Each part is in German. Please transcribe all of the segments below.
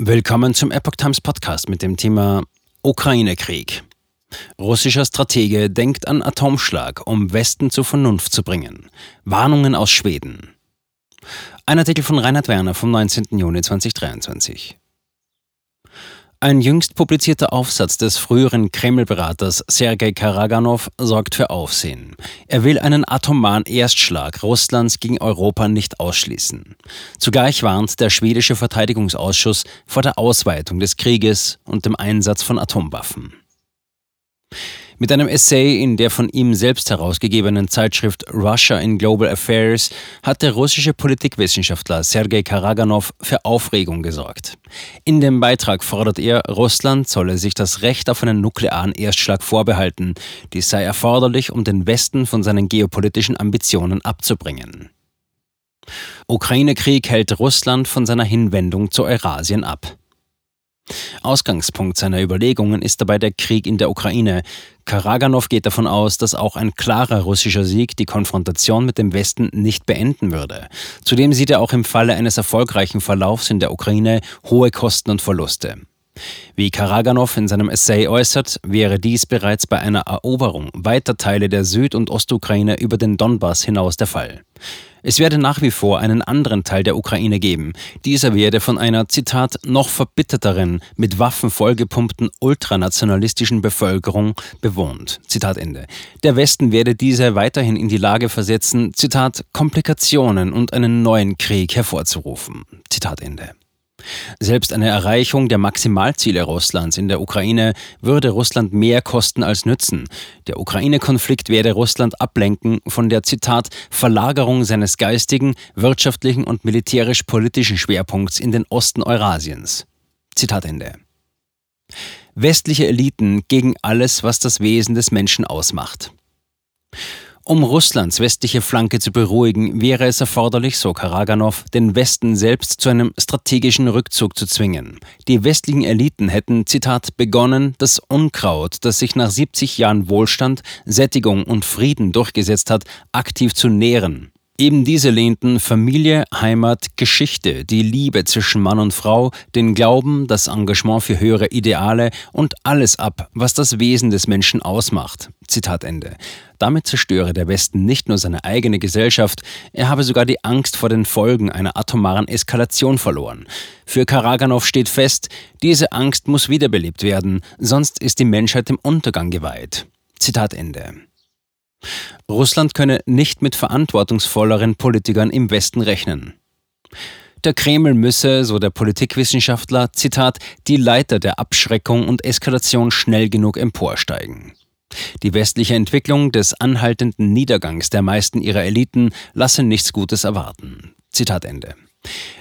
Willkommen zum Epoch Times Podcast mit dem Thema Ukraine-Krieg. Russischer Stratege denkt an Atomschlag, um Westen zur Vernunft zu bringen. Warnungen aus Schweden. Ein Artikel von Reinhard Werner vom 19. Juni 2023. Ein jüngst publizierter Aufsatz des früheren Kreml-Beraters Sergei Karaganov sorgt für Aufsehen. Er will einen atomaren Erstschlag Russlands gegen Europa nicht ausschließen. Zugleich warnt der schwedische Verteidigungsausschuss vor der Ausweitung des Krieges und dem Einsatz von Atomwaffen. Mit einem Essay in der von ihm selbst herausgegebenen Zeitschrift Russia in Global Affairs hat der russische Politikwissenschaftler Sergei Karaganov für Aufregung gesorgt. In dem Beitrag fordert er, Russland solle sich das Recht auf einen nuklearen Erstschlag vorbehalten. Dies sei erforderlich, um den Westen von seinen geopolitischen Ambitionen abzubringen. Ukraine-Krieg hält Russland von seiner Hinwendung zu Eurasien ab. Ausgangspunkt seiner Überlegungen ist dabei der Krieg in der Ukraine. Karaganov geht davon aus, dass auch ein klarer russischer Sieg die Konfrontation mit dem Westen nicht beenden würde. Zudem sieht er auch im Falle eines erfolgreichen Verlaufs in der Ukraine hohe Kosten und Verluste. Wie Karaganov in seinem Essay äußert, wäre dies bereits bei einer Eroberung weiter Teile der Süd- und Ostukraine über den Donbass hinaus der Fall. Es werde nach wie vor einen anderen Teil der Ukraine geben. Dieser werde von einer, Zitat, noch verbitterteren, mit Waffen vollgepumpten ultranationalistischen Bevölkerung bewohnt. Zitat Ende. Der Westen werde diese weiterhin in die Lage versetzen, Zitat, Komplikationen und einen neuen Krieg hervorzurufen. Zitat Ende. Selbst eine Erreichung der Maximalziele Russlands in der Ukraine würde Russland mehr kosten als nützen. Der Ukraine-Konflikt werde Russland ablenken von der Zitat Verlagerung seines geistigen, wirtschaftlichen und militärisch-politischen Schwerpunkts in den Osten Eurasiens. Zitat Ende. Westliche Eliten gegen alles, was das Wesen des Menschen ausmacht. Um Russlands westliche Flanke zu beruhigen, wäre es erforderlich, so Karaganov, den Westen selbst zu einem strategischen Rückzug zu zwingen. Die westlichen Eliten hätten, Zitat, begonnen, das Unkraut, das sich nach 70 Jahren Wohlstand, Sättigung und Frieden durchgesetzt hat, aktiv zu nähren. Eben diese lehnten Familie, Heimat, Geschichte, die Liebe zwischen Mann und Frau, den Glauben, das Engagement für höhere Ideale und alles ab, was das Wesen des Menschen ausmacht. Zitat Ende. Damit zerstöre der Westen nicht nur seine eigene Gesellschaft, er habe sogar die Angst vor den Folgen einer atomaren Eskalation verloren. Für Karaganov steht fest, diese Angst muss wiederbelebt werden, sonst ist die Menschheit dem Untergang geweiht. Zitat Ende. Russland könne nicht mit verantwortungsvolleren Politikern im Westen rechnen. Der Kreml müsse, so der Politikwissenschaftler, Zitat, die Leiter der Abschreckung und Eskalation schnell genug emporsteigen. Die westliche Entwicklung des anhaltenden Niedergangs der meisten ihrer Eliten lasse nichts Gutes erwarten. Zitat Ende.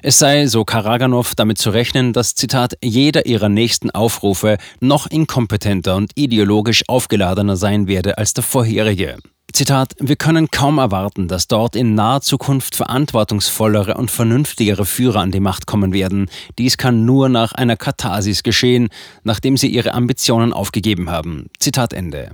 Es sei, so Karaganov, damit zu rechnen, dass, Zitat, jeder ihrer nächsten Aufrufe noch inkompetenter und ideologisch aufgeladener sein werde als der vorherige. Zitat, wir können kaum erwarten, dass dort in naher Zukunft verantwortungsvollere und vernünftigere Führer an die Macht kommen werden. Dies kann nur nach einer Katharsis geschehen, nachdem sie ihre Ambitionen aufgegeben haben. Zitat Ende.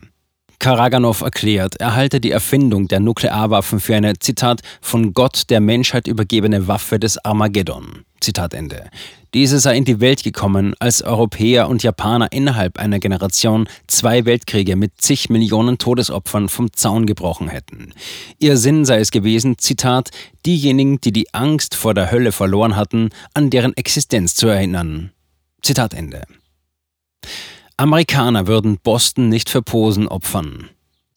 Karaganov erklärt, er halte die Erfindung der Nuklearwaffen für eine, Zitat, von Gott der Menschheit übergebene Waffe des Armageddon. Zitat Ende. Diese sei in die Welt gekommen, als Europäer und Japaner innerhalb einer Generation zwei Weltkriege mit zig Millionen Todesopfern vom Zaun gebrochen hätten. Ihr Sinn sei es gewesen, Zitat, diejenigen, die die Angst vor der Hölle verloren hatten, an deren Existenz zu erinnern. Zitat Ende. Amerikaner würden Boston nicht für Posen opfern.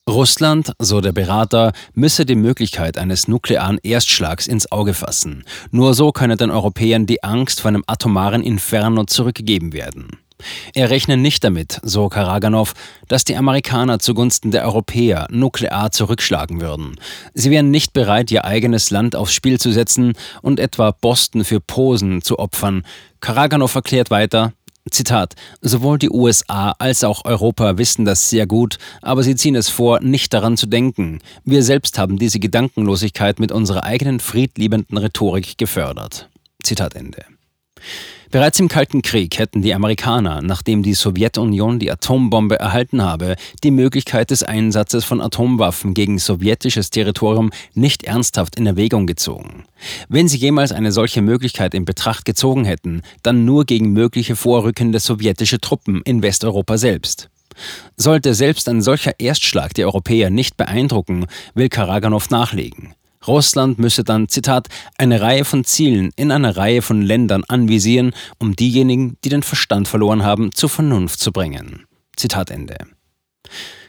Russland, so der Berater, müsse die Möglichkeit eines nuklearen Erstschlags ins Auge fassen. Nur so könne den Europäern die Angst vor einem atomaren Inferno zurückgegeben werden. Er rechne nicht damit, so Karaganov, dass die Amerikaner zugunsten der Europäer nuklear zurückschlagen würden. Sie wären nicht bereit, ihr eigenes Land aufs Spiel zu setzen und etwa Boston für Posen zu opfern. Karaganov erklärt weiter, Zitat, sowohl die USA als auch Europa wissen das sehr gut, aber sie ziehen es vor, nicht daran zu denken. Wir selbst haben diese Gedankenlosigkeit mit unserer eigenen friedliebenden Rhetorik gefördert. Zitat Ende. Bereits im Kalten Krieg hätten die Amerikaner, nachdem die Sowjetunion die Atombombe erhalten habe, die Möglichkeit des Einsatzes von Atomwaffen gegen sowjetisches Territorium nicht ernsthaft in Erwägung gezogen. Wenn sie jemals eine solche Möglichkeit in Betracht gezogen hätten, dann nur gegen mögliche vorrückende sowjetische Truppen in Westeuropa selbst. Sollte selbst ein solcher Erstschlag die Europäer nicht beeindrucken, will Karaganov nachlegen. Russland müsse dann, Zitat, eine Reihe von Zielen in einer Reihe von Ländern anvisieren, um diejenigen, die den Verstand verloren haben, zur Vernunft zu bringen. Zitat Ende.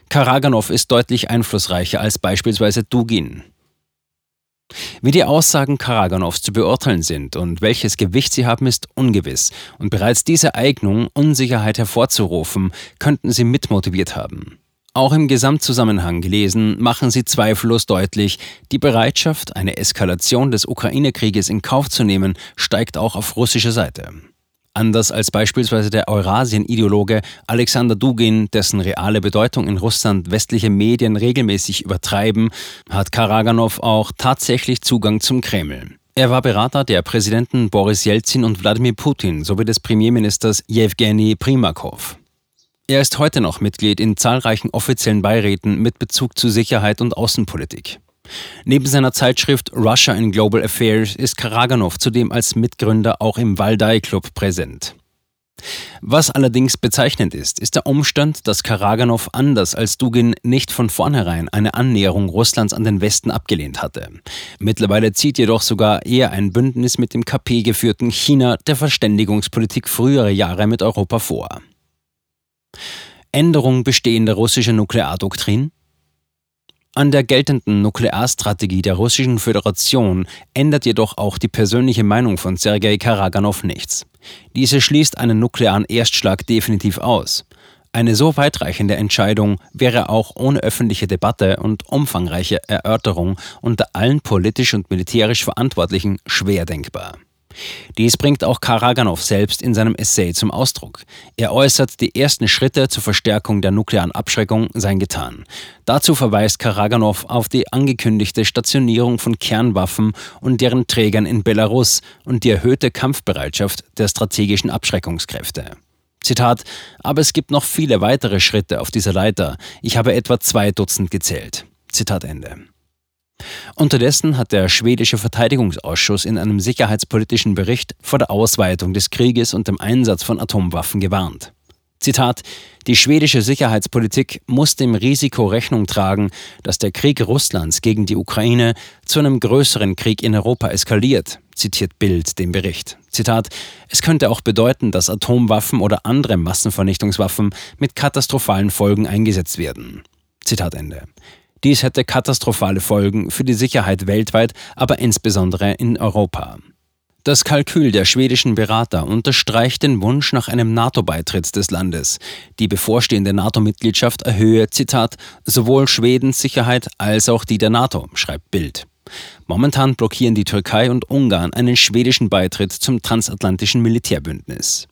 Karaganov ist deutlich einflussreicher als beispielsweise Dugin. Wie die Aussagen Karaganovs zu beurteilen sind und welches Gewicht sie haben, ist ungewiss, und bereits diese Eignung, Unsicherheit hervorzurufen, könnten sie mitmotiviert haben. Auch im Gesamtzusammenhang gelesen machen sie zweifellos deutlich, die Bereitschaft, eine Eskalation des Ukraine-Krieges in Kauf zu nehmen, steigt auch auf russischer Seite. Anders als beispielsweise der Eurasien-Ideologe Alexander Dugin, dessen reale Bedeutung in Russland westliche Medien regelmäßig übertreiben, hat Karaganov auch tatsächlich Zugang zum Kreml. Er war Berater der Präsidenten Boris Jelzin und Wladimir Putin sowie des Premierministers Jewgeni Primakov. Er ist heute noch Mitglied in zahlreichen offiziellen Beiräten mit Bezug zu Sicherheit und Außenpolitik. Neben seiner Zeitschrift Russia in Global Affairs ist Karaganov zudem als Mitgründer auch im Valdai Club präsent. Was allerdings bezeichnend ist, ist der Umstand, dass Karaganov anders als Dugin nicht von vornherein eine Annäherung Russlands an den Westen abgelehnt hatte. Mittlerweile zieht jedoch sogar eher ein Bündnis mit dem KP geführten China der Verständigungspolitik früherer Jahre mit Europa vor. Änderung bestehender russischer Nukleardoktrin? An der geltenden Nuklearstrategie der Russischen Föderation ändert jedoch auch die persönliche Meinung von Sergei Karaganov nichts. Diese schließt einen nuklearen Erstschlag definitiv aus. Eine so weitreichende Entscheidung wäre auch ohne öffentliche Debatte und umfangreiche Erörterung unter allen politisch und militärisch Verantwortlichen schwer denkbar. Dies bringt auch Karaganov selbst in seinem Essay zum Ausdruck. Er äußert, die ersten Schritte zur Verstärkung der nuklearen Abschreckung seien getan. Dazu verweist Karaganov auf die angekündigte Stationierung von Kernwaffen und deren Trägern in Belarus und die erhöhte Kampfbereitschaft der strategischen Abschreckungskräfte. Zitat, aber es gibt noch viele weitere Schritte auf dieser Leiter. Ich habe etwa zwei Dutzend gezählt. Zitat Ende. Unterdessen hat der schwedische Verteidigungsausschuss in einem sicherheitspolitischen Bericht vor der Ausweitung des Krieges und dem Einsatz von Atomwaffen gewarnt. Zitat Die schwedische Sicherheitspolitik muss dem Risiko Rechnung tragen, dass der Krieg Russlands gegen die Ukraine zu einem größeren Krieg in Europa eskaliert, zitiert Bild den Bericht. Zitat Es könnte auch bedeuten, dass Atomwaffen oder andere Massenvernichtungswaffen mit katastrophalen Folgen eingesetzt werden. Zitat Ende. Dies hätte katastrophale Folgen für die Sicherheit weltweit, aber insbesondere in Europa. Das Kalkül der schwedischen Berater unterstreicht den Wunsch nach einem NATO-Beitritt des Landes. Die bevorstehende NATO-Mitgliedschaft erhöhe, Zitat, sowohl Schwedens Sicherheit als auch die der NATO, schreibt Bild. Momentan blockieren die Türkei und Ungarn einen schwedischen Beitritt zum transatlantischen Militärbündnis.